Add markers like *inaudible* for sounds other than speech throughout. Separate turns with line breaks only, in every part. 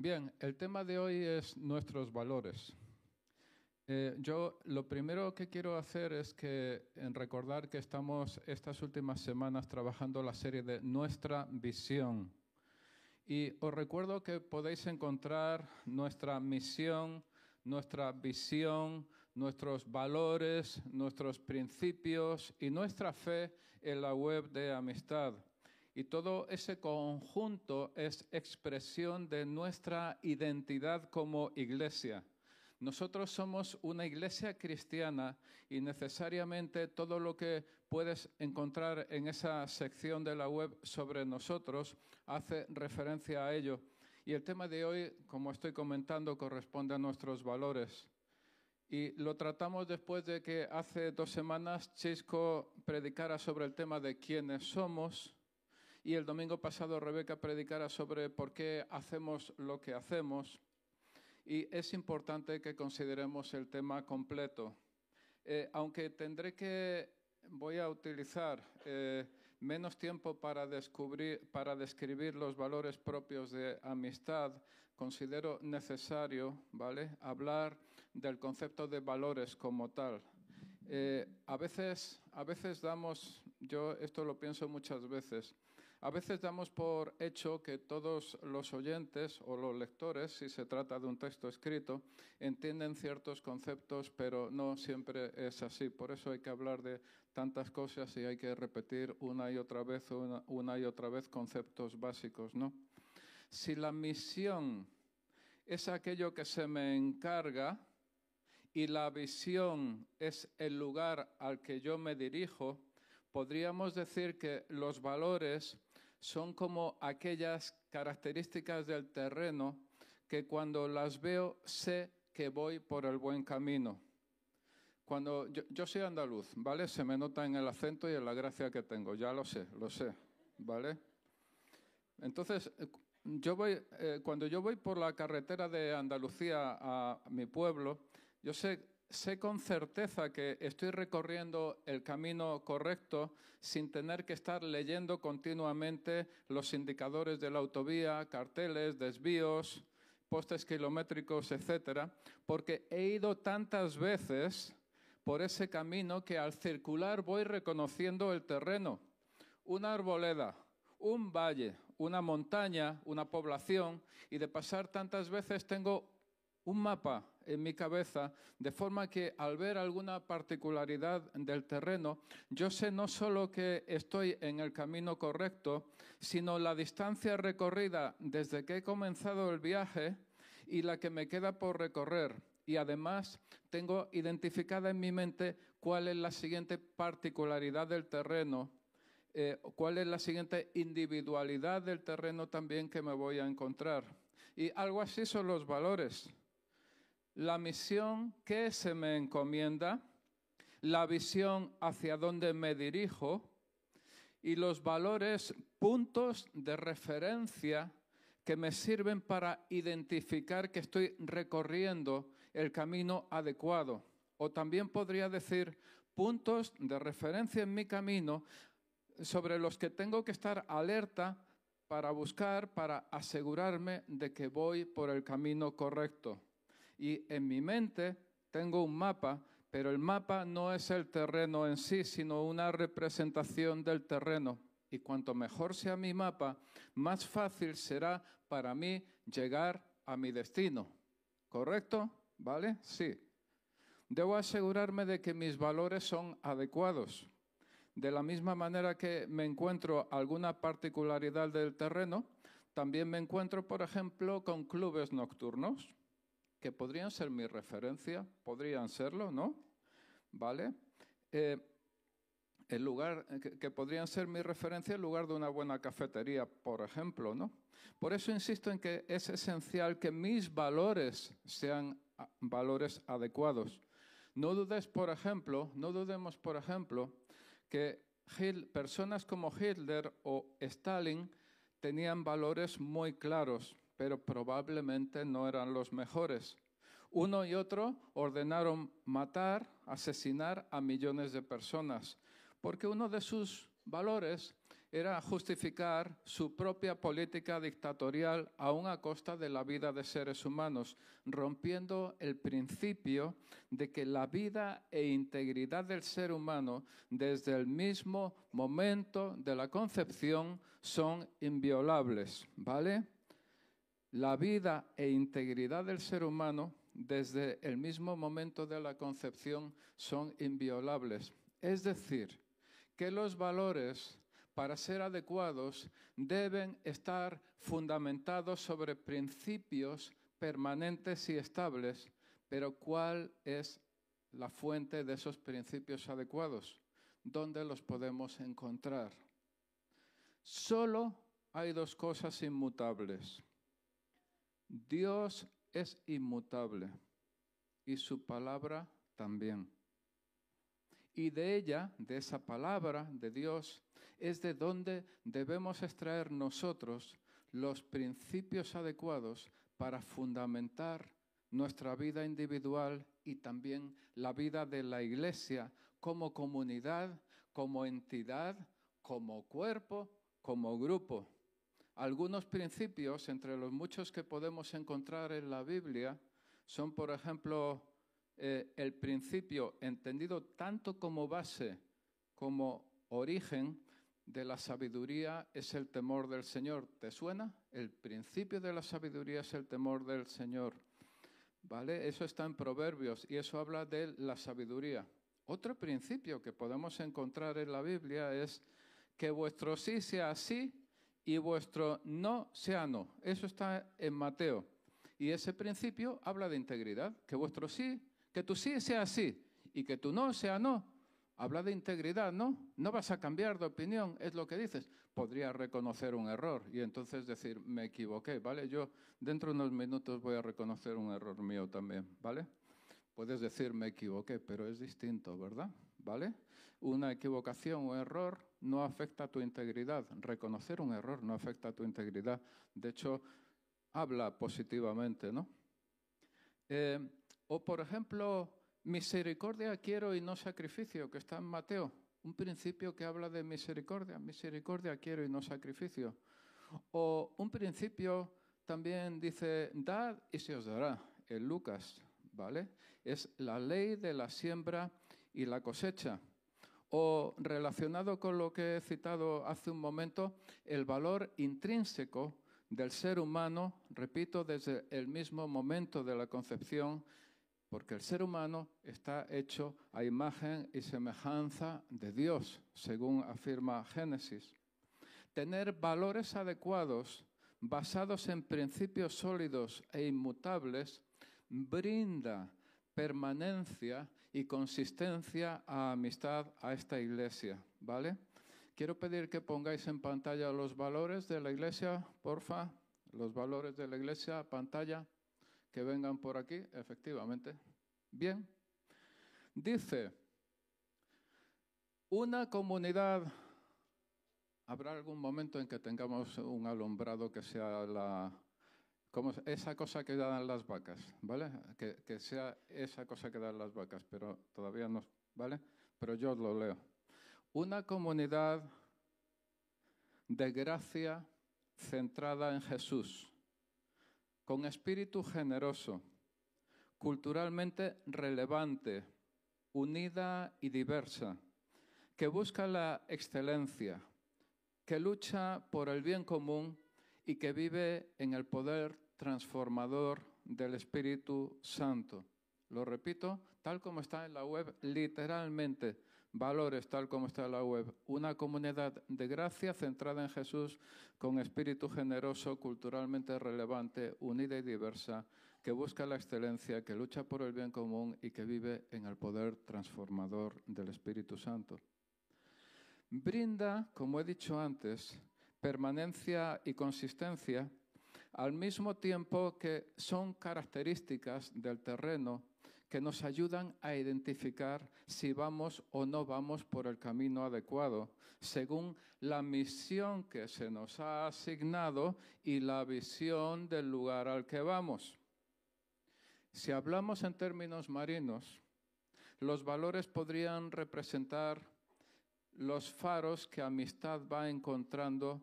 Bien, el tema de hoy es nuestros valores. Eh, yo lo primero que quiero hacer es que en recordar que estamos estas últimas semanas trabajando la serie de Nuestra Visión. Y os recuerdo que podéis encontrar nuestra misión, nuestra visión, nuestros valores, nuestros principios y nuestra fe en la web de Amistad. Y todo ese conjunto es expresión de nuestra identidad como iglesia. Nosotros somos una iglesia cristiana y necesariamente todo lo que puedes encontrar en esa sección de la web sobre nosotros hace referencia a ello. Y el tema de hoy, como estoy comentando, corresponde a nuestros valores. Y lo tratamos después de que hace dos semanas Chisco predicara sobre el tema de quiénes somos y el domingo pasado Rebeca predicara sobre por qué hacemos lo que hacemos. Y es importante que consideremos el tema completo. Eh, aunque tendré que, voy a utilizar eh, menos tiempo para, descubrir, para describir los valores propios de amistad, considero necesario ¿vale? hablar del concepto de valores como tal. Eh, a, veces, a veces damos, yo esto lo pienso muchas veces, a veces damos por hecho que todos los oyentes o los lectores, si se trata de un texto escrito, entienden ciertos conceptos, pero no siempre es así. Por eso hay que hablar de tantas cosas y hay que repetir una y otra vez, una, y otra vez conceptos básicos, ¿no? Si la misión es aquello que se me encarga y la visión es el lugar al que yo me dirijo, podríamos decir que los valores son como aquellas características del terreno que cuando las veo sé que voy por el buen camino. Cuando yo, soy andaluz, ¿vale? Se me nota en el acento y en la gracia que tengo, ya lo sé, lo sé, ¿vale? Entonces, yo voy, eh, cuando yo voy por la carretera de Andalucía a mi pueblo, yo sé sé con certeza que estoy recorriendo el camino correcto sin tener que estar leyendo continuamente los indicadores de la autovía, carteles, desvíos, postes kilométricos, etcétera, porque he ido tantas veces por ese camino que al circular voy reconociendo el terreno, una arboleda, un valle, una montaña, una población, y de pasar tantas veces tengo un mapa en mi cabeza, de forma que al ver alguna particularidad del terreno, yo sé no solo que estoy en el camino correcto, sino la distancia recorrida desde que he comenzado el viaje y la que me queda por recorrer. Y además tengo identificada en mi mente cuál es la siguiente particularidad del terreno eh, cuál es la siguiente individualidad del terreno también que me voy a encontrar. Y algo así son los valores la misión que se me encomienda, la visión hacia dónde me dirijo y los valores, puntos de referencia que me sirven para identificar que estoy recorriendo el camino adecuado. O también podría decir puntos de referencia en mi camino sobre los que tengo que estar alerta para buscar, para asegurarme de que voy por el camino correcto y en mi mente tengo un mapa, pero el mapa no es el terreno en sí, sino una representación del terreno. Y cuanto mejor sea mi mapa, más fácil será para mí llegar a mi destino. ¿Correcto? ¿Vale? Sí. Debo asegurarme de que mis valores son adecuados. De la misma manera que me encuentro alguna particularidad del terreno, también me encuentro, por ejemplo, con clubes nocturnos que podrían ser mi referencia, podrían serlo, ¿no? ¿Vale? Eh, el lugar que, podrían ser mi referencia en lugar de una buena cafetería, por ejemplo, ¿no? Por eso insisto en que es esencial que mis valores sean valores adecuados. No dudes, por ejemplo, no dudemos, por ejemplo, que personas como Hitler o Stalin tenían valores muy claros pero probablemente no eran los mejores. Uno y otro ordenaron matar, asesinar a millones de personas, porque uno de sus valores era justificar su propia política dictatorial aún a costa de la vida de seres humanos, rompiendo el principio de que la vida e integridad del ser humano desde el mismo momento de la concepción son inviolables, ¿vale? La vida e integridad del ser humano desde el mismo momento de la concepción son inviolables. Es decir, que los valores para ser adecuados, deben estar fundamentados sobre principios permanentes y estables. Pero ¿cuál es la fuente de esos principios adecuados? ¿Dónde los podemos encontrar? Solo hay dos cosas inmutables. Dios es inmutable y su palabra también. Y de ella, de esa palabra de Dios, es de donde debemos extraer nosotros los principios adecuados para fundamentar nuestra vida individual y también la vida de la Iglesia como comunidad, como entidad, como cuerpo, como grupo. Algunos principios, entre los muchos que podemos encontrar en la Biblia, son, por ejemplo, eh, el principio entendido tanto como base como origen de la sabiduría es el temor del Señor. ¿Te suena? El principio de la sabiduría es el temor del Señor. ¿Vale? Eso está en Proverbios y eso habla de la sabiduría. Otro principio que podemos encontrar en la Biblia es que vuestro sí sea sí y vuestro no sea no. Eso está en Mateo. Y ese principio habla de integridad, que vuestro sí, que tu sí sea sí y que tu no sea no. Habla de integridad, ¿no? No vas a cambiar de opinión, es lo que dices. Podría reconocer un error y entonces decir, me equivoqué, ¿vale? Yo dentro de unos minutos voy a reconocer un error mío también, ¿vale? Puedes decir, me equivoqué, pero es distinto, ¿verdad? ¿Vale? Una equivocación o error no afecta a tu integridad. Reconocer un error no afecta a tu integridad. De hecho, habla positivamente, ¿no? Eh, o, por ejemplo, Misericordia quiero y no sacrificio, que está en Mateo. Un principio que habla de misericordia. Misericordia quiero y no sacrificio. O un principio también dice, dad y se os dará, en Lucas, ¿vale? Es la ley de la siembra y la cosecha. O relacionado con lo que he citado hace un momento, el valor intrínseco del ser humano, repito, desde el mismo momento de la concepción porque el ser humano está hecho a imagen y semejanza de Dios, según afirma Génesis. Tener valores adecuados basados en principios sólidos e inmutables brinda permanencia y consistencia a amistad a esta iglesia, ¿vale? Quiero pedir que pongáis en pantalla los valores de la iglesia, porfa, los valores de la iglesia, pantalla que vengan por aquí, efectivamente. Bien. Dice, una comunidad, habrá algún momento en que tengamos un alumbrado que sea la, como esa cosa que dan las vacas, ¿vale? Que, sea esa cosa que dan las vacas, pero todavía no, ¿vale? Pero yo lo leo. Una comunidad de gracia centrada en Jesús con espíritu generoso, culturalmente relevante, unida y diversa, que busca la excelencia, que lucha por el bien común y que vive en el poder transformador del Espíritu Santo. Lo repito, tal como está en la web, literalmente valores tal como está en la web, una comunidad de gracia centrada en Jesús con espíritu generoso, culturalmente relevante, unida y diversa, que busca la excelencia, que lucha por el bien común y que vive en el poder transformador del Espíritu Santo. Brinda, como he dicho antes, permanencia y consistencia al mismo tiempo que son características del terreno que nos ayudan a identificar si vamos o no vamos por el camino adecuado, según la misión que se nos ha asignado y la visión del lugar al que vamos. Si hablamos en términos marinos, los valores podrían representar los faros que amistad va encontrando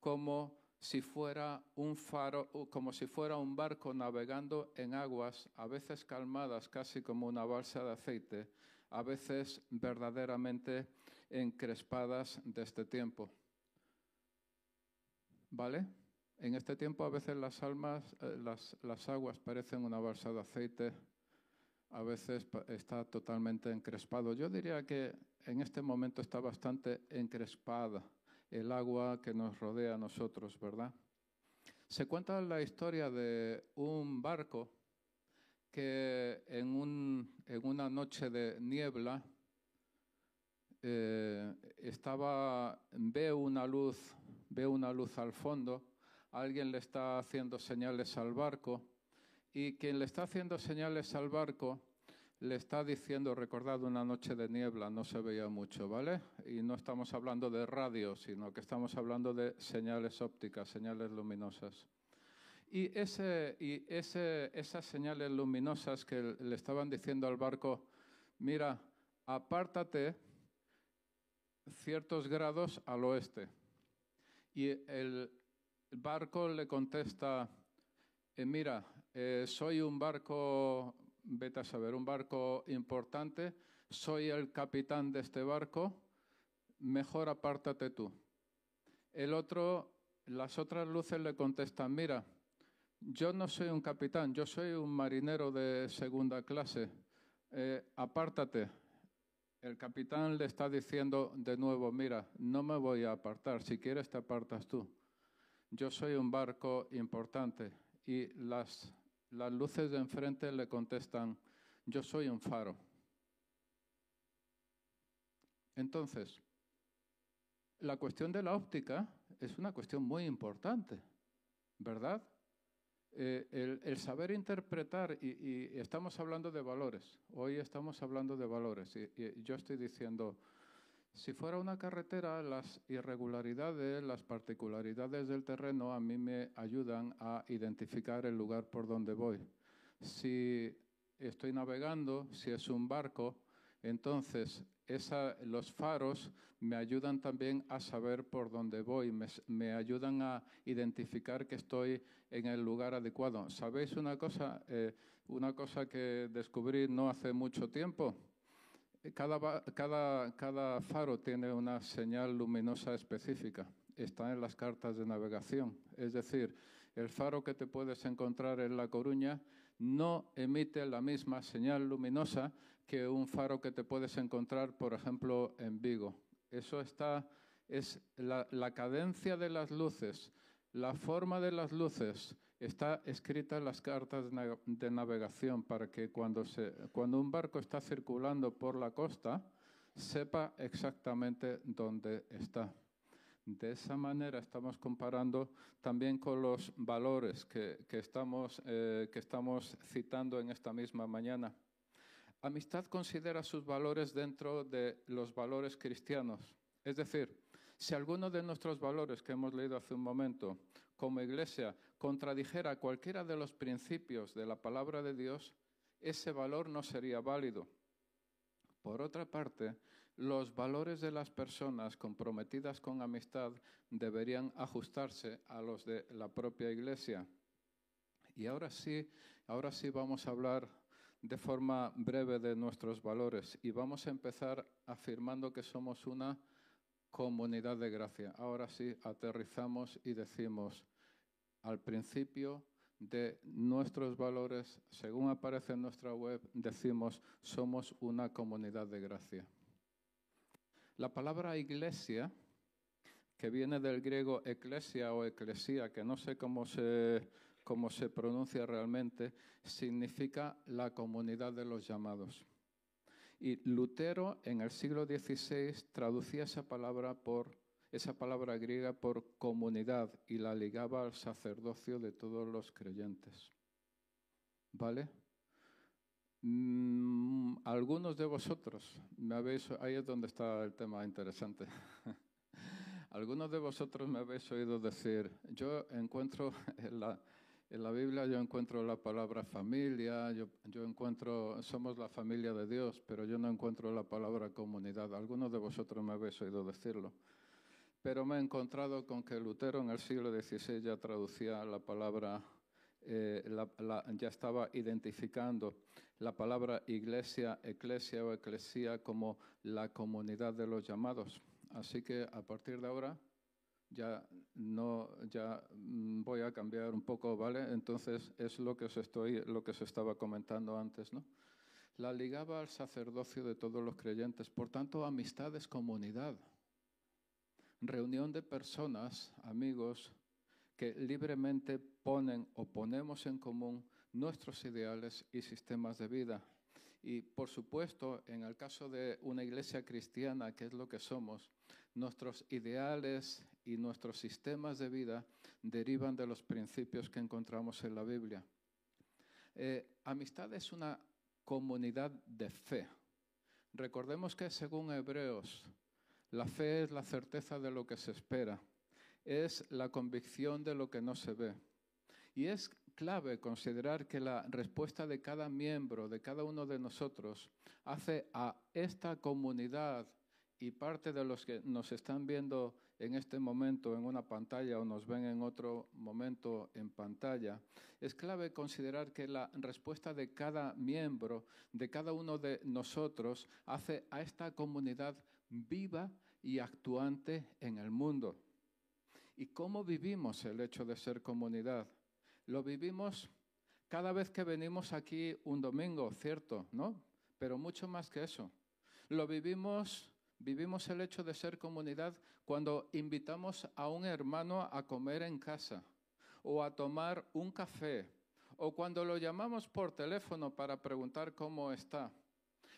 como si fuera un faro, como si fuera un barco navegando en aguas, a veces calmadas, casi como una balsa de aceite, a veces verdaderamente encrespadas de este tiempo. ¿Vale? En este tiempo a veces las, almas, eh, las, las aguas parecen una balsa de aceite, a veces está totalmente encrespado. Yo diría que en este momento está bastante encrespada el agua que nos rodea a nosotros, ¿verdad? Se cuenta la historia de un barco que en, un, en una noche de niebla eh, estaba, ve una luz, ve una luz al fondo, alguien le está haciendo señales al barco y quien le está haciendo señales al barco le está diciendo, recordad una noche de niebla, no se veía mucho, ¿vale? Y no estamos hablando de radio, sino que estamos hablando de señales ópticas, señales luminosas. Y, ese, y ese, esas señales luminosas que le estaban diciendo al barco, mira, apártate ciertos grados al oeste. Y el barco le contesta, eh, mira, eh, soy un barco vete a saber, un barco importante, soy el capitán de este barco, mejor apártate tú. El otro, las otras luces le contestan, mira, yo no soy un capitán, yo soy un marinero de segunda clase, eh, apártate. El capitán le está diciendo de nuevo, mira, no me voy a apartar, si quieres te apartas tú. Yo soy un barco importante y las las luces de enfrente le contestan, yo soy un faro. Entonces, la cuestión de la óptica es una cuestión muy importante, ¿verdad? Eh, el, saber interpretar, y, estamos hablando de valores, hoy estamos hablando de valores, y yo estoy diciendo, si fuera una carretera, las irregularidades, las particularidades del terreno a mí me ayudan a identificar el lugar por donde voy. Si estoy navegando, si es un barco, entonces los faros me ayudan también a saber por dónde voy, me, ayudan a identificar que estoy en el lugar adecuado. ¿Sabéis una cosa? Eh, una cosa que descubrí no hace mucho tiempo cada, faro tiene una señal luminosa específica. Está en las cartas de navegación. Es decir, el faro que te puedes encontrar en La Coruña no emite la misma señal luminosa que un faro que te puedes encontrar, por ejemplo, en Vigo. Eso está, es la cadencia de las luces, la forma de las luces, está escrita en las cartas de navegación para que cuando, se, cuando un barco está circulando por la costa, sepa exactamente dónde está. De esa manera estamos comparando también con los valores que, que, estamos, eh, que estamos citando en esta misma mañana. Amistad considera sus valores dentro de los valores cristianos. Es decir, si alguno de nuestros valores que hemos leído hace un momento como iglesia contradijera cualquiera de los principios de la palabra de Dios, ese valor no sería válido. Por otra parte, los valores de las personas comprometidas con amistad deberían ajustarse a los de la propia iglesia. Y ahora sí, ahora sí vamos a hablar de forma breve de nuestros valores y vamos a empezar afirmando que somos una comunidad de gracia. Ahora sí, aterrizamos y decimos, al principio de nuestros valores, según aparece en nuestra web, decimos, somos una comunidad de gracia. La palabra iglesia, que viene del griego eclesia o eclesía, que no sé cómo se, cómo se pronuncia realmente, significa la comunidad de los llamados. Y Lutero en el siglo XVI traducía esa palabra por esa palabra griega por comunidad y la ligaba al sacerdocio de todos los creyentes. ¿Vale? Mm, algunos de vosotros me habéis, ahí es donde está el tema interesante. *laughs* Algunos de vosotros me habéis oído decir, yo encuentro *laughs* en la, En la Biblia yo encuentro la palabra familia, yo, yo, encuentro, somos la familia de Dios, pero yo no encuentro la palabra comunidad. Algunos de vosotros me habéis oído decirlo. Pero me he encontrado con que Lutero en el siglo XVI ya traducía la palabra, eh, ya estaba identificando la palabra iglesia, eclesia o eclesía como la comunidad de los llamados. Así que a partir de ahora ya no ya mm, voy a cambiar un poco, ¿vale? Entonces es lo que os estoy lo que se estaba comentando antes, ¿no? La ligaba al sacerdocio de todos los creyentes, por tanto, amistad es comunidad. Reunión de personas, amigos, que libremente ponen o ponemos en común nuestros ideales y sistemas de vida. Y por supuesto, en el caso de una iglesia cristiana, que es lo que somos, nuestros ideales y nuestros sistemas de vida derivan de los principios que encontramos en la Biblia. Eh, amistad es una comunidad de fe. Recordemos que según Hebreos, la fe es la certeza de lo que se espera, es la convicción de lo que no se ve. Y es clave considerar que la respuesta de cada miembro, de cada uno de nosotros, hace a esta comunidad y parte de los que nos están viendo en este momento en una pantalla o nos ven en otro momento en pantalla, es clave considerar que la respuesta de cada miembro, de cada uno de nosotros, hace a esta comunidad viva y actuante en el mundo. ¿Y cómo vivimos el hecho de ser comunidad? Lo vivimos cada vez que venimos aquí un domingo, cierto, ¿no? Pero mucho más que eso. Lo vivimos Vivimos el hecho de ser comunidad cuando invitamos a un hermano a comer en casa o a tomar un café o cuando lo llamamos por teléfono para preguntar cómo está.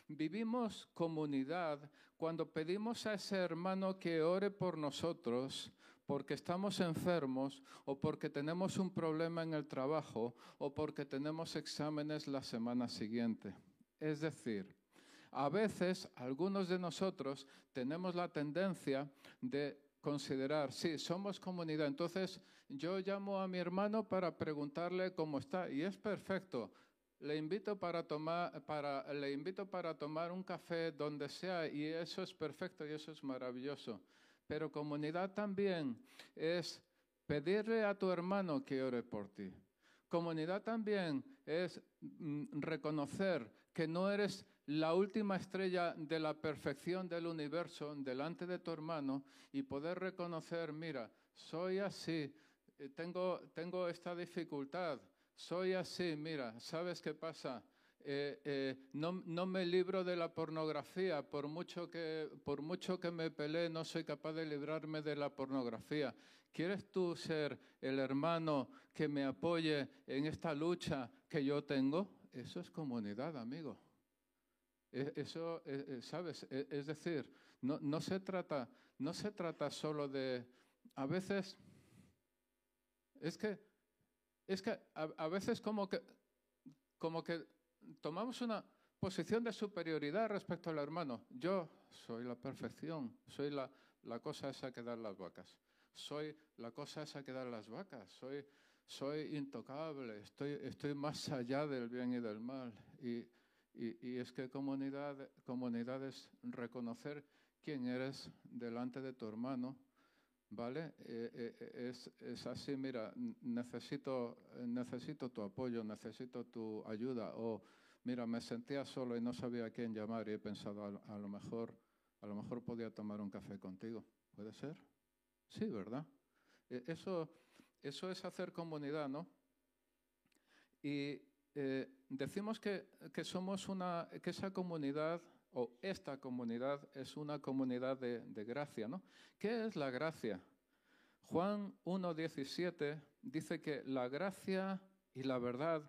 Vivimos comunidad cuando pedimos a ese hermano que ore por nosotros porque estamos enfermos o porque tenemos un problema en el trabajo o porque tenemos exámenes la semana siguiente. Es decir, a veces algunos de nosotros tenemos la tendencia de considerar, sí, somos comunidad, entonces yo llamo a mi hermano para preguntarle cómo está y es perfecto. Le invito para tomar, para, le invito para tomar un café donde sea y eso es perfecto y eso es maravilloso. Pero comunidad también es pedirle a tu hermano que ore por ti. Comunidad también es mm, reconocer que no eres la última estrella de la perfección del universo delante de tu hermano y poder reconocer, mira, soy así, eh, tengo, tengo esta dificultad, soy así, mira, ¿sabes qué pasa? Eh, eh, no, no, me libro de la pornografía, por mucho, que, por mucho que me pelee, no soy capaz de librarme de la pornografía. ¿Quieres tú ser el hermano que me apoye en esta lucha que yo tengo? Eso es comunidad, amigo. E, eso, e, e, ¿sabes? Es decir, no, no, se trata, no se trata solo de, a veces, es que, es que a, veces como que, como que tomamos una posición de superioridad respecto al hermano. Yo soy la perfección, soy la, la cosa esa que dan las vacas, soy la cosa esa que dan las vacas, soy, soy intocable, estoy, estoy más allá del bien y del mal. Y, y, es que comunidad, es reconocer quién eres delante de tu hermano, ¿vale? Eh, eh, eh, es, así, mira, necesito, necesito tu apoyo, necesito tu ayuda, o mira, me sentía solo y no sabía a quién llamar y he pensado, a, lo mejor, a lo mejor podía tomar un café contigo. ¿Puede ser? Sí, ¿verdad? Eso, eso es hacer comunidad, ¿no? Y, eh, decimos que, que, somos una, que esa comunidad o esta comunidad es una comunidad de, de gracia, ¿no? ¿Qué es la gracia? Juan 1.17 dice que la gracia y la verdad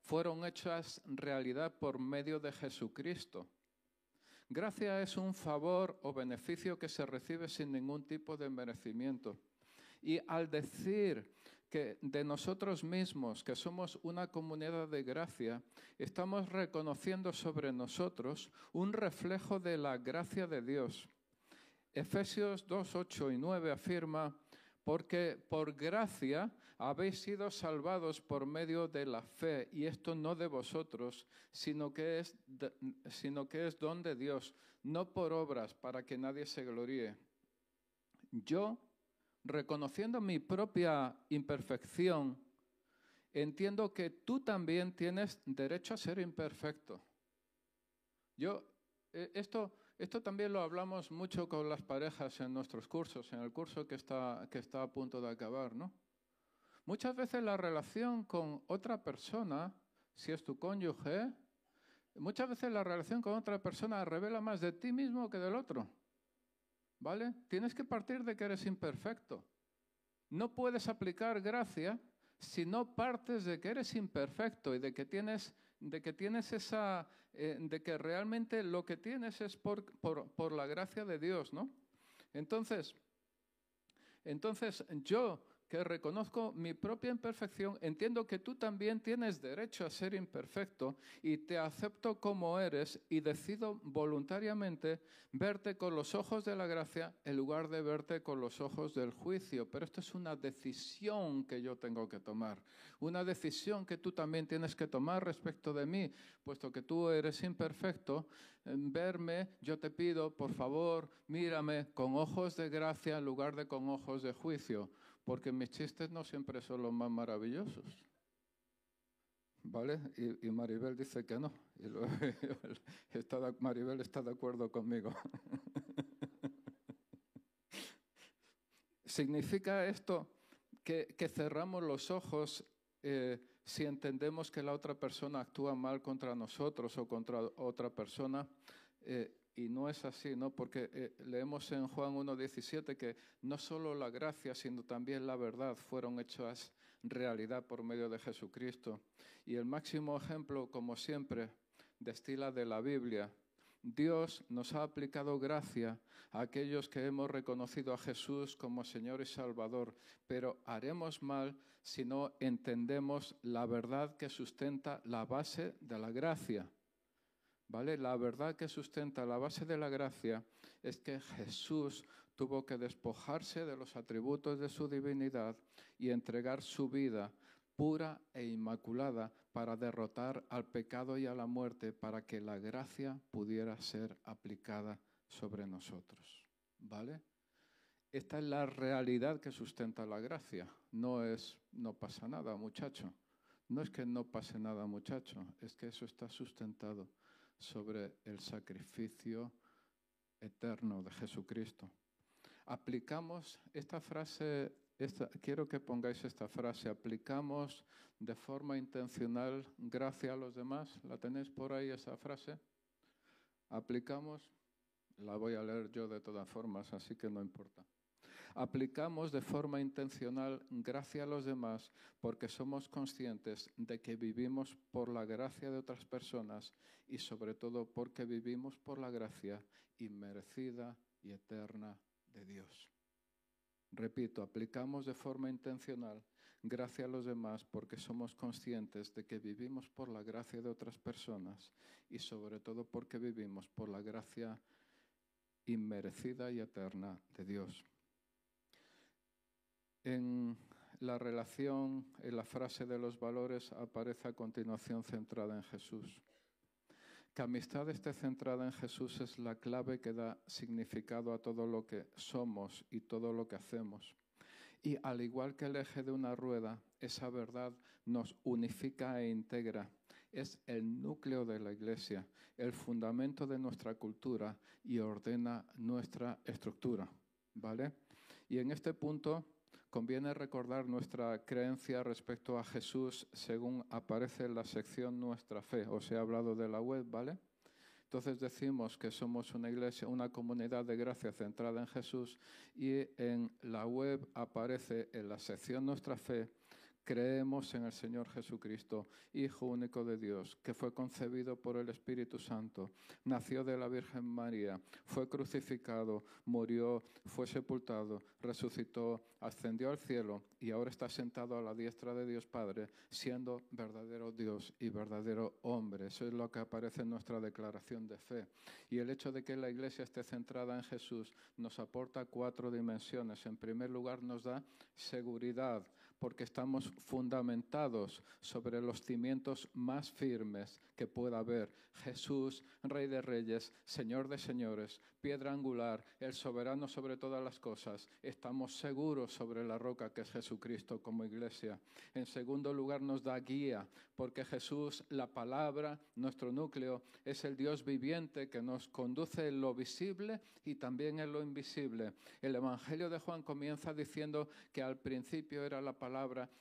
fueron hechas realidad por medio de Jesucristo. Gracia es un favor o beneficio que se recibe sin ningún tipo de merecimiento. Y al decir que de nosotros mismos, que somos una comunidad de gracia, estamos reconociendo sobre nosotros un reflejo de la gracia de Dios. Efesios 2, 8 y 9 afirma, porque por gracia habéis sido salvados por medio de la fe, y esto no de vosotros, sino que es, sino que es don de Dios, no por obras, para que nadie se gloríe. Yo, reconociendo mi propia imperfección, entiendo que tú también tienes derecho a ser imperfecto. Yo, eh, esto, esto también lo hablamos mucho con las parejas en nuestros cursos, en el curso que está, que está a punto de acabar, ¿no? Muchas veces la relación con otra persona, si es tu cónyuge, muchas veces la relación con otra persona revela más de ti mismo que del otro. ¿Vale? Tienes que partir de que eres imperfecto. No puedes aplicar gracia si no partes de que eres imperfecto y de que tienes, de que tienes esa, eh, de que realmente lo que tienes es por, por, por la gracia de Dios, ¿no? Entonces, entonces yo que reconozco mi propia imperfección, entiendo que tú también tienes derecho a ser imperfecto y te acepto como eres y decido voluntariamente verte con los ojos de la gracia en lugar de verte con los ojos del juicio. Pero esto es una decisión que yo tengo que tomar, una decisión que tú también tienes que tomar respecto de mí, puesto que tú eres imperfecto. En verme, yo te pido, por favor, mírame con ojos de gracia en lugar de con ojos de juicio porque mis chistes no siempre son los más maravillosos. ¿Vale? Y, Maribel dice que no. Y *laughs* Maribel está de acuerdo conmigo. *laughs* ¿Significa esto que, cerramos los ojos eh, si entendemos que la otra persona actúa mal contra nosotros o contra otra persona? Eh, y no es así, ¿no? Porque eh, leemos en Juan 1.17 que no solo la gracia, sino también la verdad fueron hechas realidad por medio de Jesucristo. Y el máximo ejemplo, como siempre, destila de la Biblia. Dios nos ha aplicado gracia a aquellos que hemos reconocido a Jesús como Señor y Salvador, pero haremos mal si no entendemos la verdad que sustenta la base de la gracia. ¿Vale? La verdad que sustenta la base de la gracia es que Jesús tuvo que despojarse de los atributos de su divinidad y entregar su vida pura e inmaculada para derrotar al pecado y a la muerte, para que la gracia pudiera ser aplicada sobre nosotros. ¿Vale? Esta es la realidad que sustenta la gracia. No es no pasa nada, muchacho. No es que no pase nada, muchacho, es que eso está sustentado sobre el sacrificio eterno de Jesucristo. Aplicamos esta frase, quiero que pongáis esta frase, aplicamos de forma intencional gracia a los demás. ¿La tenéis por ahí esa frase? Aplicamos, la voy a leer yo de todas formas, así que no importa aplicamos de forma intencional gracia a los demás porque somos conscientes de que vivimos por la gracia de otras personas y sobre todo porque vivimos por la gracia inmerecida y eterna de Dios. Repito, aplicamos de forma intencional gracia a los demás porque somos conscientes de que vivimos por la gracia de otras personas y sobre todo porque vivimos por la gracia inmerecida y eterna de Dios. En la relación, en la frase de los valores, aparece a continuación centrada en Jesús. Que amistad esté centrada en Jesús es la clave que da significado a todo lo que somos y todo lo que hacemos. Y al igual que el eje de una rueda, esa verdad nos unifica e integra. Es el núcleo de la iglesia, el fundamento de nuestra cultura y ordena nuestra estructura. ¿Vale? Y en este punto conviene recordar nuestra creencia respecto a Jesús según aparece en la sección Nuestra Fe. Os he hablado de la web, ¿vale? Entonces decimos que somos una iglesia, una comunidad de gracia centrada en Jesús y en la web aparece en la sección Nuestra Fe Creemos en el Señor Jesucristo, Hijo único de Dios, que fue concebido por el Espíritu Santo, nació de la Virgen María, fue crucificado, murió, fue sepultado, resucitó, ascendió al cielo y ahora está sentado a la diestra de Dios Padre, siendo verdadero Dios y verdadero hombre. Eso es lo que aparece en nuestra declaración de fe. Y el hecho de que la iglesia esté centrada en Jesús nos aporta cuatro dimensiones. En primer lugar, nos da seguridad porque estamos fundamentados sobre los cimientos más firmes que pueda haber. Jesús, Rey de Reyes, Señor de Señores, piedra angular, el soberano sobre todas las cosas. Estamos seguros sobre la roca que es Jesucristo como iglesia. En segundo lugar, nos da guía, porque Jesús, la palabra, nuestro núcleo, es el Dios viviente que nos conduce en lo visible y también en lo invisible. El Evangelio de Juan comienza diciendo que al principio era la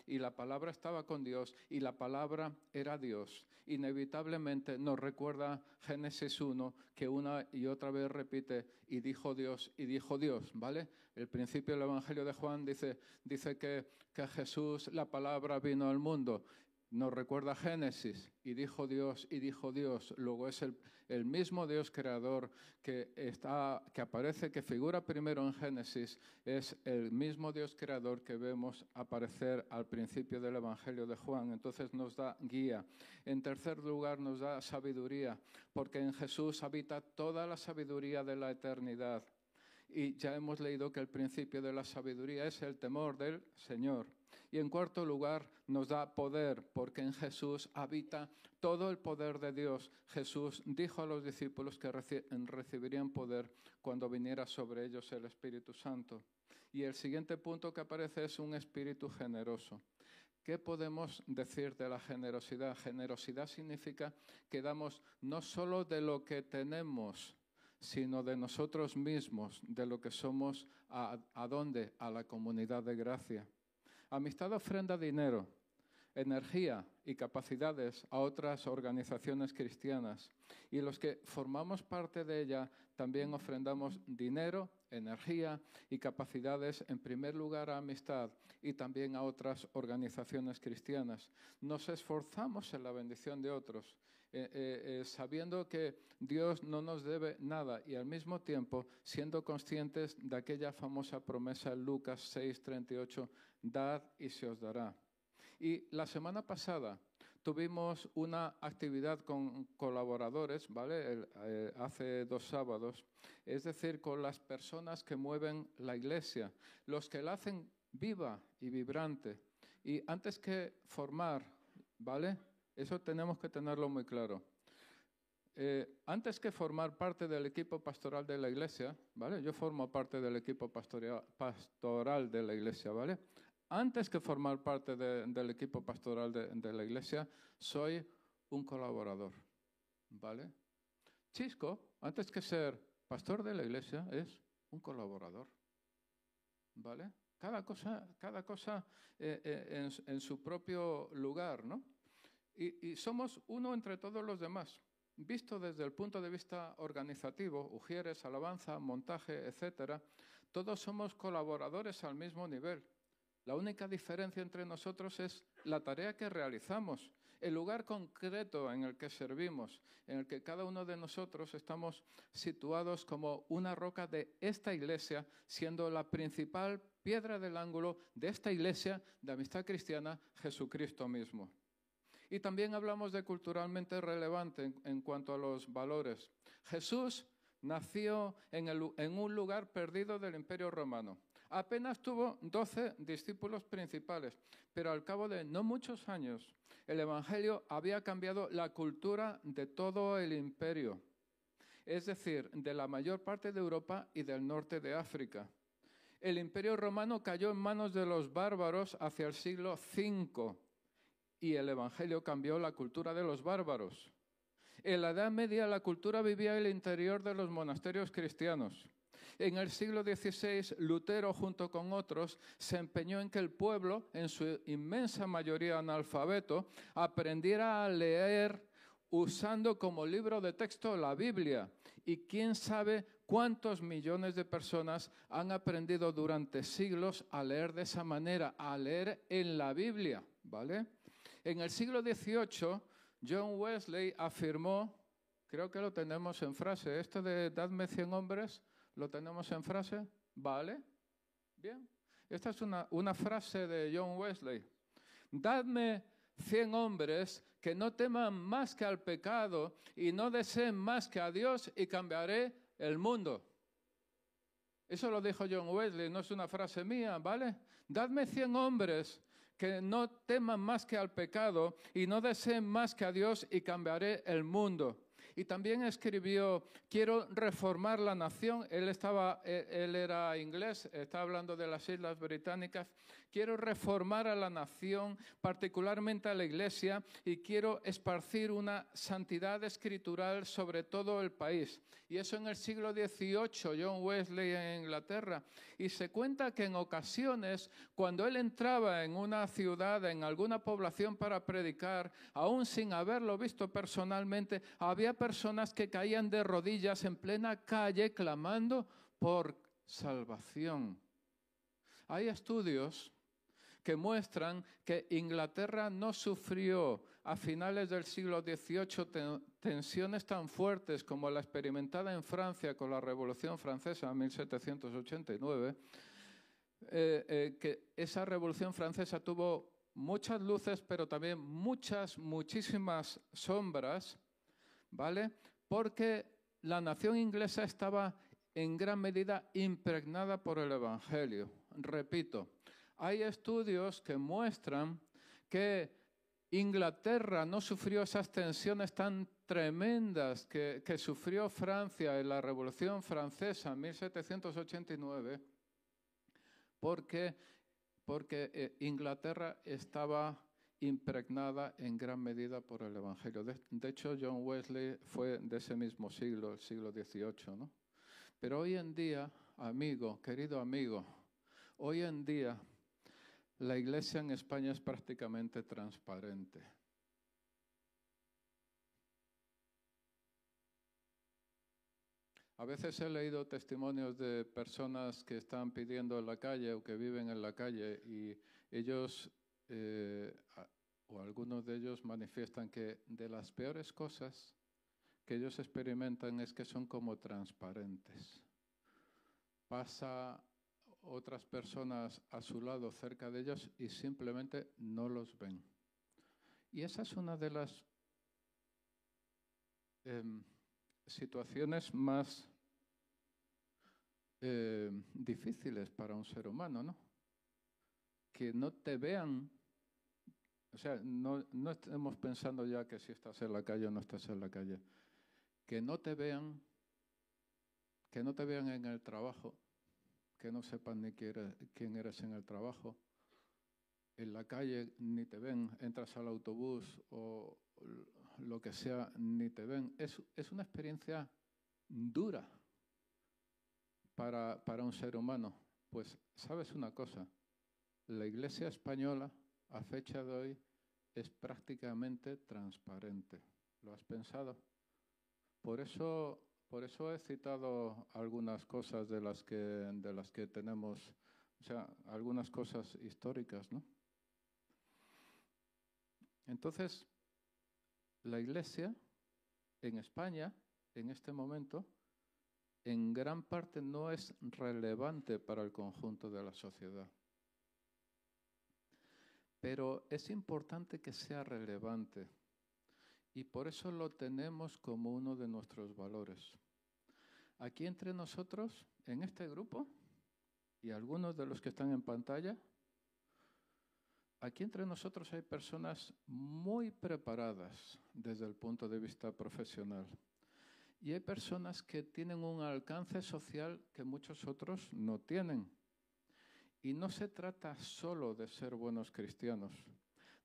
y la palabra estaba con Dios y la palabra era Dios. Inevitablemente nos recuerda Génesis 1 que una y otra vez repite y dijo Dios y dijo Dios, ¿vale? El principio del Evangelio de Juan dice, dice que, que Jesús, la palabra, vino al mundo nos recuerda Génesis y dijo Dios y dijo Dios. Luego es el, mismo Dios creador que, está, que aparece, que figura primero en Génesis, es el mismo Dios creador que vemos aparecer al principio del Evangelio de Juan. Entonces nos da guía. En tercer lugar nos da sabiduría, porque en Jesús habita toda la sabiduría de la eternidad. Y ya hemos leído que el principio de la sabiduría es el temor del Señor. Y en cuarto lugar, nos da poder, porque en Jesús habita todo el poder de Dios. Jesús dijo a los discípulos que recibirían poder cuando viniera sobre ellos el Espíritu Santo. Y el siguiente punto que aparece es un espíritu generoso. ¿Qué podemos decir de la generosidad? Generosidad significa que damos no solo de lo que tenemos, sino de nosotros mismos, de lo que somos, a, a dónde? A la comunidad de gracia. Amistad ofrenda dinero, energía y capacidades a otras organizaciones cristianas. Y los que formamos parte de ella también ofrendamos dinero, energía y capacidades, en primer lugar a amistad y también a otras organizaciones cristianas. Nos esforzamos en la bendición de otros, eh, eh, eh, sabiendo que Dios no nos debe nada y al mismo tiempo siendo conscientes de aquella famosa promesa en Lucas 6:38 dad y se os dará. Y la semana pasada tuvimos una actividad con colaboradores, ¿vale? Hace dos sábados, es decir, con las personas que mueven la iglesia, los que la hacen viva y vibrante. Y antes que formar, ¿vale? Eso tenemos que tenerlo muy claro. Eh, antes que formar parte del equipo pastoral de la iglesia, ¿vale? Yo formo parte del equipo pastoral de la iglesia, ¿vale? antes que formar parte del equipo pastoral de, la iglesia, soy un colaborador. ¿Vale? Chisco, antes que ser pastor de la iglesia, es un colaborador. ¿Vale? Cada cosa, cada cosa eh, eh, en, su propio lugar, ¿no? Y, somos uno entre todos los demás. Visto desde el punto de vista organizativo, ujieres, alabanza, montaje, etcétera, todos somos colaboradores al mismo nivel. La única diferencia entre nosotros es la tarea que realizamos, el lugar concreto en el que servimos, en el que cada uno de nosotros estamos situados como una roca de esta iglesia, siendo la principal piedra del ángulo de esta iglesia de amistad cristiana, Jesucristo mismo. Y también hablamos de culturalmente relevante en, cuanto a los valores. Jesús nació en un lugar perdido del imperio romano. Apenas tuvo doce discípulos principales, pero al cabo de no muchos años, el Evangelio había cambiado la cultura de todo el imperio, es decir, de la mayor parte de Europa y del norte de África. El imperio romano cayó en manos de los bárbaros hacia el siglo V y el Evangelio cambió la cultura de los bárbaros. En la Edad Media la cultura vivía en el interior de los monasterios cristianos. En el siglo XVI, Lutero, junto con otros, se empeñó en que el pueblo, en su inmensa mayoría analfabeto, aprendiera a leer usando como libro de texto la Biblia. Y quién sabe cuántos millones de personas han aprendido durante siglos a leer de esa manera, a leer en la Biblia, ¿vale? En el siglo XVIII, John Wesley afirmó, creo que lo tenemos en frase, esto de dadme cien hombres ¿Lo tenemos en frase? ¿Vale? Bien. Esta es una, frase de John Wesley. Dadme cien hombres que no teman más que al pecado y no deseen más que a Dios y cambiaré el mundo. Eso lo dijo John Wesley, no es una frase mía, ¿vale? Dadme cien hombres que no teman más que al pecado y no deseen más que a Dios y cambiaré el mundo. Y también escribió, quiero reformar la nación. Él, estaba, él era inglés, está hablando de las Islas Británicas. Quiero reformar a la nación, particularmente a la iglesia, y quiero esparcir una santidad escritural sobre todo el país. Y eso en el siglo XVIII, John Wesley en Inglaterra. Y se cuenta que en ocasiones, cuando él entraba en una ciudad, en alguna población para predicar, aún sin haberlo visto personalmente, había personas que caían de rodillas en plena calle clamando por salvación. Hay estudios que muestran que Inglaterra no sufrió a finales del siglo XVIII tensiones tan fuertes como la experimentada en Francia con la Revolución Francesa en 1789, eh, eh, que esa Revolución Francesa tuvo muchas luces, pero también muchas, muchísimas sombras, ¿vale? Porque la nación inglesa estaba en gran medida impregnada por el Evangelio. Repito, hay estudios que muestran que Inglaterra no sufrió esas tensiones tan tremendas que, sufrió Francia en la Revolución Francesa en 1789, porque, porque eh, Inglaterra estaba impregnada en gran medida por el Evangelio. De, hecho, John Wesley fue de ese mismo siglo, el siglo XVIII. ¿no? Pero hoy en día, amigo, querido amigo, hoy en día la iglesia en España es prácticamente transparente. A veces he leído testimonios de personas que están pidiendo en la calle o que viven en la calle y ellos eh, o algunos de ellos manifiestan que de las peores cosas que ellos experimentan es que son como transparentes. Pasa otras personas a su lado cerca de ellos y simplemente no los ven. Y esa es una de las em, situaciones más eh, difíciles para un ser humano, ¿no? Que no te vean o sea, no, no estemos pensando ya que si estás en la calle o no estás en la calle. Que no te vean, que no te vean en el trabajo, que no sepan ni quién eres en el trabajo. En la calle ni te ven, entras al autobús o lo que sea, ni te ven. Es, es una experiencia dura para, para un ser humano. Pues, ¿sabes una cosa? La Iglesia española a fecha de hoy es prácticamente transparente. ¿Lo has pensado? Por eso, por eso he citado algunas cosas de las que, de las que tenemos, o sea, algunas cosas históricas, ¿no? Entonces, la Iglesia en España, en este momento, en gran parte no es relevante para el conjunto de la sociedad pero es importante que sea relevante y por eso lo tenemos como uno de nuestros valores. Aquí entre nosotros, en este grupo, y algunos de los que están en pantalla, aquí entre nosotros hay personas muy preparadas desde el punto de vista profesional. Y hay personas que tienen un alcance social que muchos otros no tienen. Y no se trata solo de ser buenos cristianos.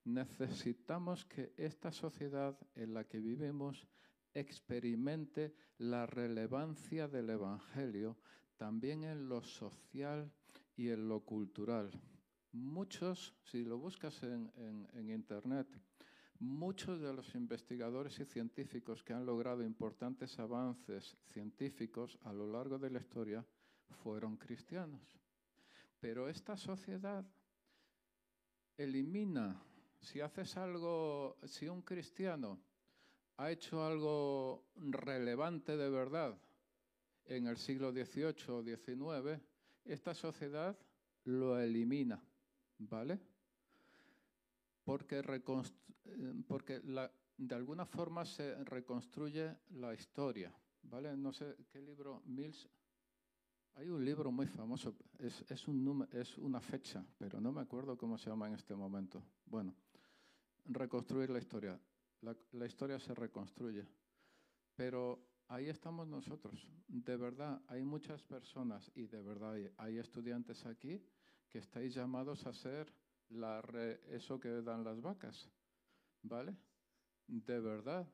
Necesitamos que esta sociedad en la que vivimos experimente la relevancia del Evangelio también en lo social y en lo cultural. Muchos, si lo buscas en, Internet, muchos de los investigadores y científicos que han logrado importantes avances científicos a lo largo de la historia fueron cristianos. Pero esta sociedad elimina, si haces algo, si un cristiano ha hecho algo relevante de verdad en el siglo XVIII o XIX, esta sociedad lo elimina, ¿vale? Porque, porque de alguna forma se reconstruye la historia, ¿vale? No sé qué libro, Mills, hay un libro muy famoso, es, es, un es una fecha, pero no me acuerdo cómo se llama en este momento. Bueno, reconstruir la historia. La, historia se reconstruye, pero ahí estamos nosotros. De verdad, hay muchas personas y de verdad hay, estudiantes aquí que estáis llamados a ser la eso que dan las vacas, ¿vale? De verdad,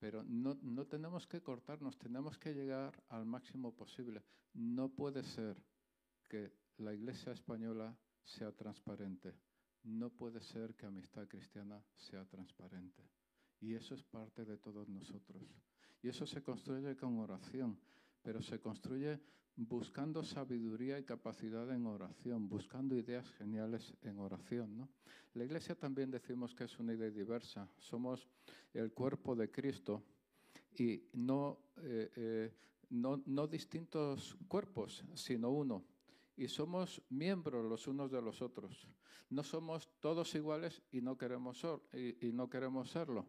pero no, no tenemos que cortarnos, tenemos que llegar al máximo posible. No puede ser que la Iglesia española sea transparente. No puede ser que Amistad Cristiana sea transparente. Y eso es parte de todos nosotros. Y eso se construye con oración, pero se construye buscando sabiduría y capacidad en oración, buscando ideas geniales en oración. ¿no? La iglesia también decimos que es una idea diversa. Somos el cuerpo de Cristo y no, eh, eh, no, no distintos cuerpos, sino uno. Y somos miembros los unos de los otros. No somos todos iguales y no queremos, y, no queremos serlo.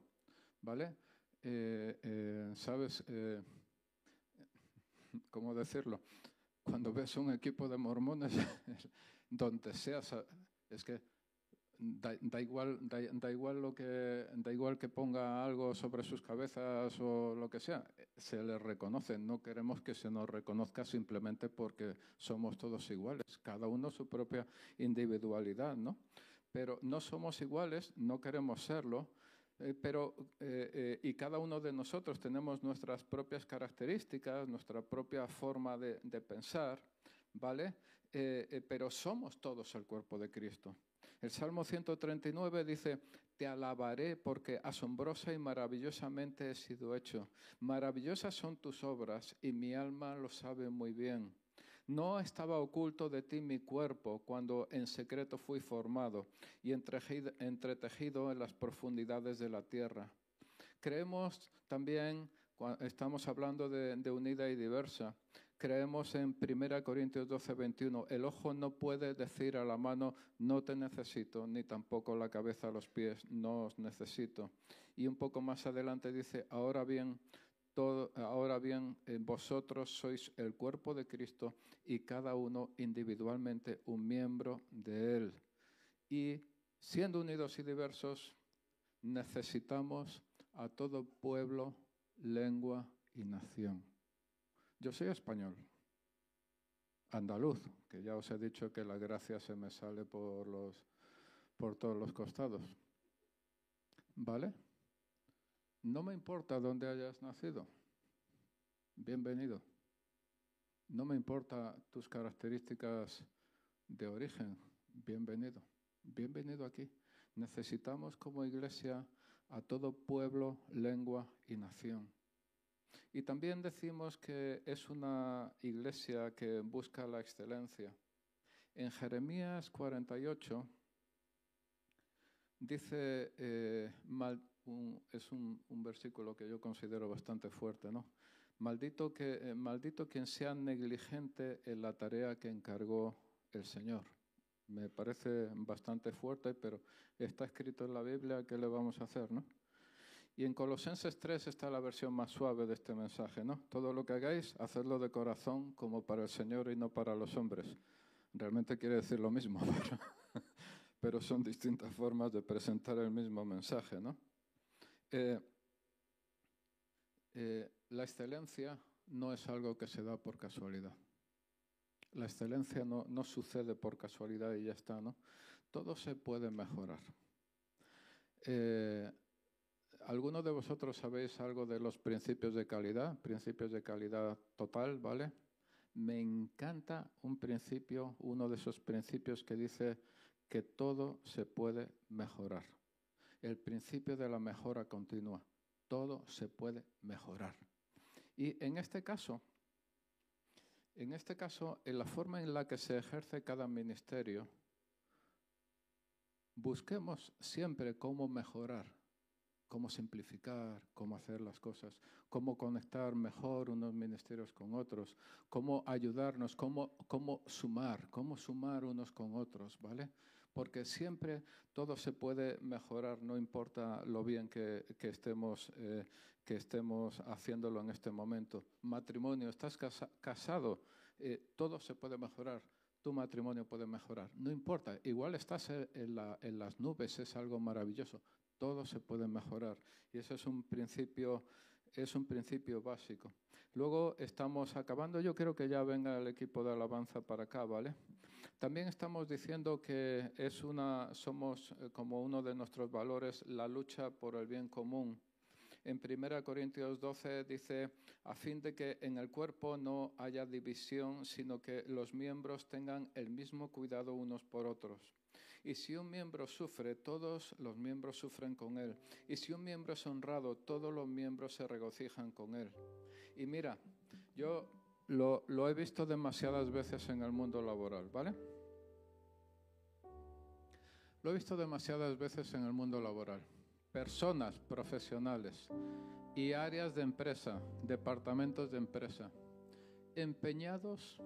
¿Vale? Eh, ¿Sabes? *laughs* ¿cómo decirlo? Cuando ves un equipo de mormones, *laughs* donde seas, es que da, igual, da, igual lo que, da igual que ponga algo sobre sus cabezas o lo que sea, se les reconoce. No queremos que se nos reconozca simplemente porque somos todos iguales, cada uno su propia individualidad, ¿no? Pero no somos iguales, no queremos serlo, eh, pero, eh, eh, y cada uno de nosotros tenemos nuestras propias características, nuestra propia forma de, de pensar, ¿vale? pero somos todos el cuerpo de Cristo. El Salmo 139 dice, te alabaré porque asombrosa y maravillosamente he sido hecho. Maravillosas son tus obras y mi alma lo sabe muy bien. No estaba oculto de ti mi cuerpo cuando en secreto fui formado y entretejido en las profundidades de la tierra. Creemos también, estamos hablando de, unida y diversa, creemos en 1 Corintios 12, 21, el ojo no puede decir a la mano, no te necesito, ni tampoco la cabeza a los pies, no os necesito. Y un poco más adelante dice, ahora bien, ahora bien, eh, vosotros sois el cuerpo de Cristo y cada uno individualmente un miembro de Él. Y siendo unidos y diversos, necesitamos a todo pueblo, lengua y nación. Yo soy español, andaluz, que ya os he dicho que la gracia se me sale por, los, por todos los costados. ¿Vale? No me importa dónde hayas nacido. Bienvenido. No me importa tus características de origen. Bienvenido. Bienvenido aquí. Necesitamos como iglesia a todo pueblo, lengua y nación. Y también decimos que es una iglesia que busca la excelencia. En Jeremías 48 dice, eh, es un, versículo que yo considero bastante fuerte, ¿no? Maldito, que, eh, maldito quien sea negligente en la tarea que encargó el Señor. Me parece bastante fuerte, pero está escrito en la Biblia, ¿qué le vamos a hacer, no? Y en Colosenses 3 está la versión más suave de este mensaje, ¿no? Todo lo que hagáis, hacedlo de corazón como para el Señor y no para los hombres. Realmente quiere decir lo mismo, *laughs* pero, son distintas formas de presentar el mismo mensaje, ¿no? Eh, eh, la excelencia no es algo que se da por casualidad. La excelencia no, no, sucede por casualidad y ya está, ¿no? Todo se puede mejorar. Eh, ¿Alguno de vosotros sabéis algo de los principios de calidad? Principios de calidad total, ¿vale? Me encanta un principio, uno de esos principios que dice que todo se puede mejorar el principio de la mejora continua. Todo se puede mejorar. Y en este caso, en este caso, en la forma en la que se ejerce cada ministerio, busquemos siempre cómo mejorar, cómo simplificar, cómo hacer las cosas, cómo conectar mejor unos ministerios con otros, cómo ayudarnos, cómo, cómo sumar, cómo sumar unos con otros, ¿vale? porque siempre todo se puede mejorar, no importa lo bien que, estemos, eh, que estemos haciéndolo en este momento. Matrimonio, estás casado, eh, todo se puede mejorar, tu matrimonio puede mejorar. No importa, igual estás en, las nubes, es algo maravilloso. Todo se puede mejorar. Y ese es un principio, es un principio básico. Luego estamos acabando. Yo quiero que ya venga el equipo de alabanza para acá, ¿vale? También estamos diciendo que es una, somos eh, como uno de nuestros valores la lucha por el bien común. En 1 Corintios 12 dice, a fin de que en el cuerpo no haya división, sino que los miembros tengan el mismo cuidado unos por otros. Y si un miembro sufre, todos los miembros sufren con él. Y si un miembro es honrado, todos los miembros se regocijan con él. Y mira, yo lo, he visto demasiadas veces en el mundo laboral, ¿vale? Lo he visto demasiadas veces en el mundo laboral personas profesionales y áreas de empresa, departamentos de empresa, empeñados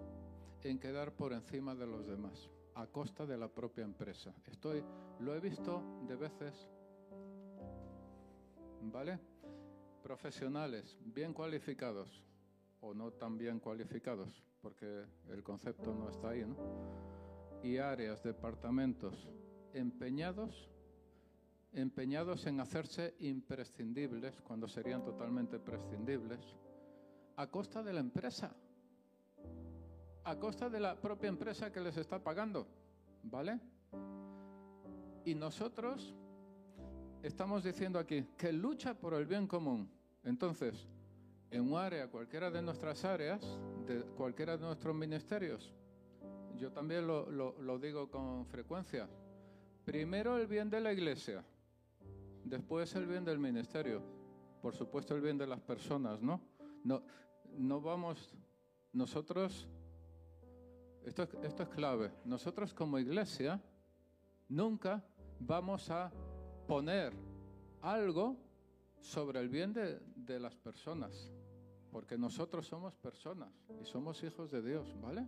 en quedar por encima de los demás, a costa de la propia empresa. Estoy, lo he visto de veces, ¿vale? Profesionales bien cualificados o no tan bien cualificados, porque el concepto no está ahí, ¿no? Y áreas, departamentos empeñados empeñados en hacerse imprescindibles cuando serían totalmente prescindibles, a costa de la empresa, a costa de la propia empresa que les está pagando, ¿vale? Y nosotros estamos diciendo aquí que lucha por el bien común. Entonces, en un área, cualquiera de nuestras áreas, de cualquiera de nuestros ministerios, yo también lo, lo digo con frecuencia, primero el bien de la iglesia, Después el bien del ministerio, por supuesto el bien de las personas, ¿no? No, no vamos, nosotros, esto, es clave, nosotros como iglesia nunca vamos a poner algo sobre el bien de, de las personas, porque nosotros somos personas y somos hijos de Dios, ¿vale?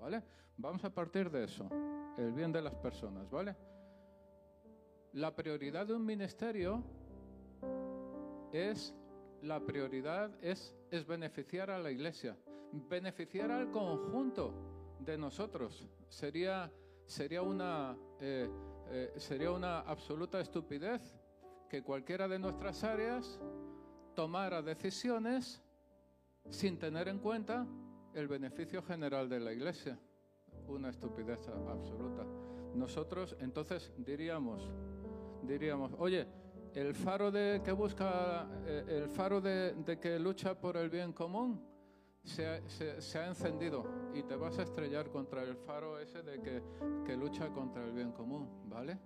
¿Vale? Vamos a partir de eso, el bien de las personas, ¿vale? La prioridad de un ministerio es la prioridad es, es beneficiar a la iglesia, beneficiar al conjunto de nosotros. Sería, sería, una, eh, eh, sería una absoluta estupidez que cualquiera de nuestras áreas tomara decisiones sin tener en cuenta el beneficio general de la iglesia. Una estupidez absoluta. Nosotros entonces diríamos, diríamos, oye, el faro de que busca, eh, el faro de, que lucha por el bien común se ha, encendido y te vas a estrellar contra el faro ese de que, lucha contra el bien común, ¿vale?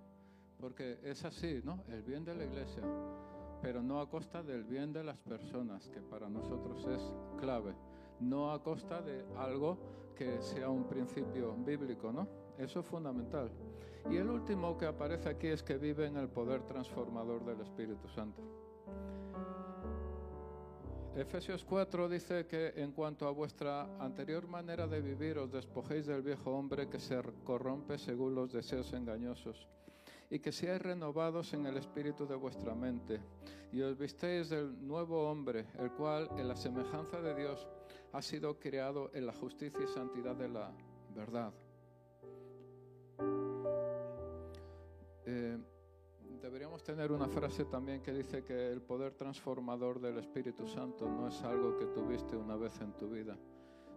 Porque es así, ¿no? El bien de la iglesia, pero no a costa del bien de las personas, que para nosotros es clave, no a costa de algo que sea un principio bíblico, ¿no? Eso es fundamental. Y el último que aparece aquí es que vive en el poder transformador del Espíritu Santo. Efesios 4 dice que en cuanto a vuestra anterior manera de vivir os despojéis del viejo hombre que se corrompe según los deseos engañosos y que seáis renovados en el espíritu de vuestra mente y os vistéis del nuevo hombre, el cual en la semejanza de Dios ha sido creado en la justicia y santidad de la verdad. Eh, deberíamos tener una frase también que dice que el poder transformador del Espíritu Santo no es algo que tuviste una vez en tu vida,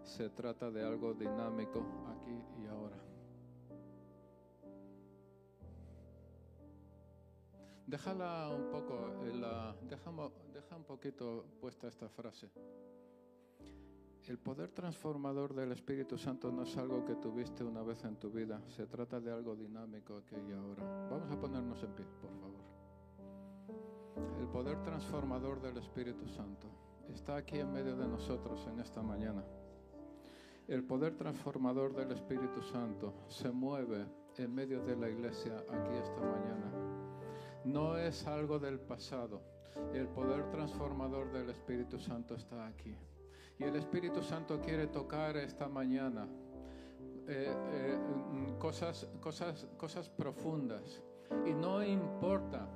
se trata de algo dinámico aquí y ahora. Déjala un poco, la, deja, deja un poquito puesta esta frase. El poder transformador del Espíritu Santo no es algo que tuviste una vez en tu vida, se trata de algo dinámico aquí y ahora. Vamos a ponernos en pie, por favor. El poder transformador del Espíritu Santo está aquí en medio de nosotros en esta mañana. El poder transformador del Espíritu Santo se mueve en medio de la iglesia aquí esta mañana. No es algo del pasado. El poder transformador del Espíritu Santo está aquí. Y el Espíritu Santo quiere tocar esta mañana eh, eh, cosas, cosas, cosas profundas. Y no importa,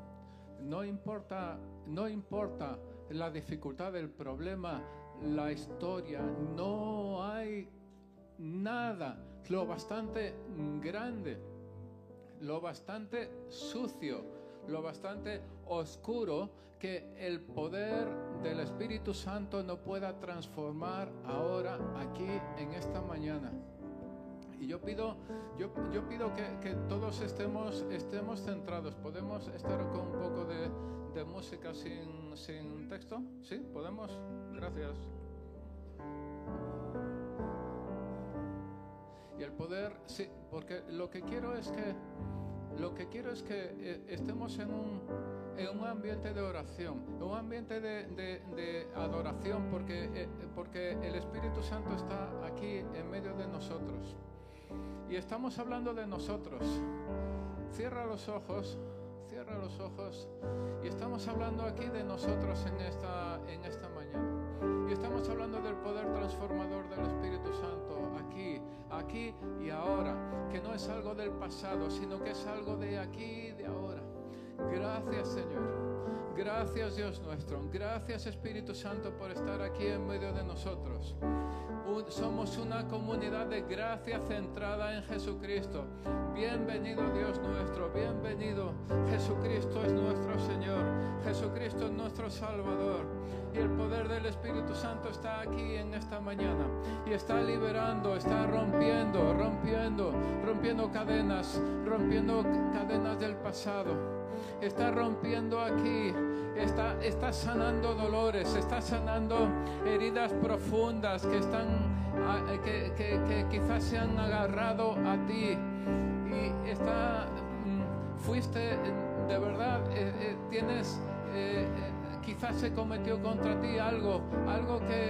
no importa, no importa la dificultad del problema, la historia, no hay nada, lo bastante grande, lo bastante sucio, lo bastante oscuro que el poder del Espíritu Santo no pueda transformar ahora aquí en esta mañana. Y yo pido, yo, yo pido que, que, todos estemos, estemos centrados. ¿Podemos estar con un poco de, de música sin, sin texto? ¿Sí? ¿Podemos? Gracias. Y el poder, sí, porque lo que quiero es que, lo que quiero es que eh, estemos en un, en un ambiente de oración, en un ambiente de, adoración, porque, eh, porque el Espíritu Santo está aquí en medio de nosotros. Y estamos hablando de nosotros. Cierra los ojos, cierra los ojos. Y estamos hablando aquí de nosotros en esta, en esta mañana. Y estamos hablando del poder transformador del Espíritu Santo aquí, aquí y ahora. Que no es algo del pasado, sino que es algo de aquí y de ahora. Gracias Señor. Gracias Dios nuestro. Gracias Espíritu Santo por estar aquí en medio de nosotros. Somos una comunidad de gracia centrada en Jesucristo. Bienvenido Dios nuestro, bienvenido. Jesucristo es nuestro Señor, Jesucristo es nuestro Salvador. Y el poder del Espíritu Santo está aquí en esta mañana y está liberando, está rompiendo, rompiendo, rompiendo cadenas, rompiendo cadenas del pasado está rompiendo aquí, está, sanando dolores, está sanando heridas profundas que están ah, que, que, quizás se han agarrado a ti. Y está mm, fuiste de verdad eh, eh, tienes eh, quizás se cometió contra ti algo, algo que,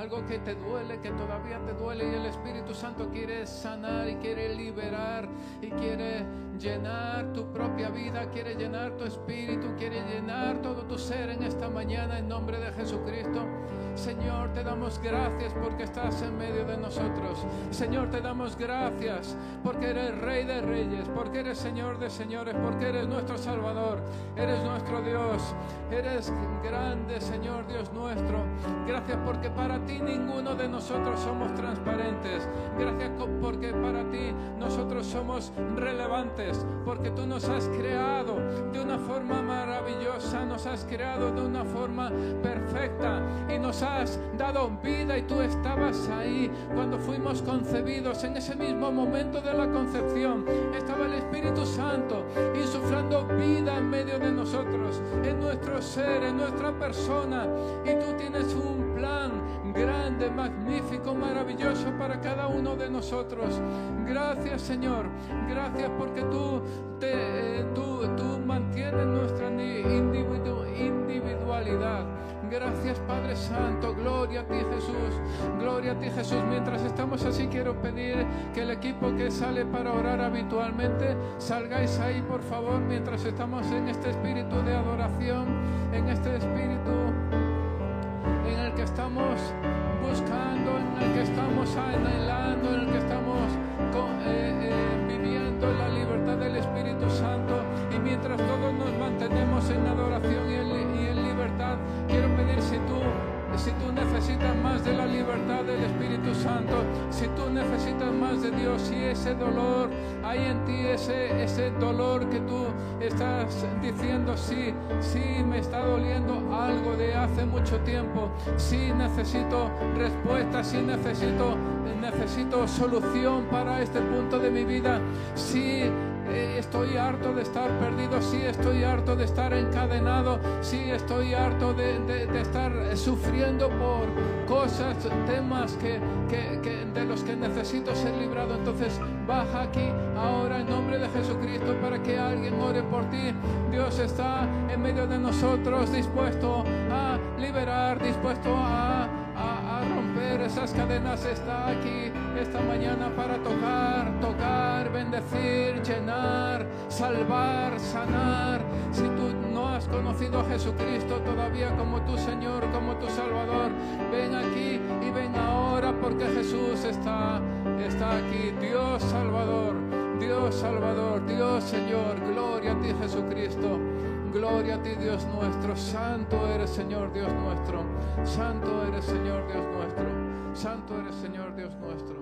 algo que te duele, que todavía te duele y el Espíritu Santo quiere sanar y quiere liberar y quiere llenar tu propia vida, quiere llenar tu espíritu, quiere llenar todo tu ser en esta mañana en nombre de Jesucristo. Señor, te damos gracias porque estás en medio de nosotros. Señor, te damos gracias porque eres Rey de Reyes, porque eres Señor de Señores, porque eres nuestro Salvador, eres nuestro Dios, eres grande, Señor Dios nuestro. Gracias porque para ti ninguno de nosotros somos transparentes. Gracias porque para ti nosotros somos relevantes, porque tú nos has creado de una forma maravillosa, nos has creado de una forma perfecta y nos has dado vida y tú estabas ahí cuando fuimos concebidos. En ese mismo momento de la concepción estaba el Espíritu Santo insuflando vida en medio de nosotros, en nuestro ser, en nuestra persona. Y tú tienes un plan grande, magnífico, maravilloso para cada uno de nosotros. Gracias Señor, gracias porque tú, te, tú, tú mantienes nuestra individualidad. Gracias Padre Santo, gloria a ti Jesús, gloria a ti Jesús. Mientras estamos así quiero pedir que el equipo que sale para orar habitualmente salgáis ahí por favor mientras estamos en este espíritu de adoración, en este espíritu en el que estamos buscando, en el que estamos anhelando, en el que estamos eh, eh, viviendo la libertad del Espíritu Santo. Y mientras todos nos mantenemos en adoración y en, y en libertad, quiero pedir si tú si tú necesitas más de la libertad del Espíritu Santo, si tú necesitas más de Dios, si ese dolor hay en ti, ese, ese dolor que tú estás diciendo, sí, sí me está doliendo algo de hace mucho tiempo, sí necesito respuesta, sí necesito, necesito solución para este punto de mi vida, sí eh, estoy harto de estar perdido, sí estoy harto de estar encadenado, sí estoy harto de, estar sufriendo por cosas, temas que, que, que, de los que necesito ser librado. Entonces baja aquí ahora en nombre de Jesucristo para que alguien ore por ti. Dios está en medio de nosotros dispuesto a liberar, dispuesto a romper esas cadenas está aquí esta mañana para tocar, tocar, bendecir, llenar, salvar, sanar. Si tú no has conocido a Jesucristo todavía como tu Señor, como tu Salvador, ven aquí y ven ahora porque Jesús está, está aquí. Dios Salvador, Dios Salvador, Dios Señor, gloria a ti Jesucristo. Gloria a ti, Dios nuestro. Santo eres, Señor Dios nuestro. Santo eres, Señor Dios nuestro. Santo eres, Señor Dios nuestro.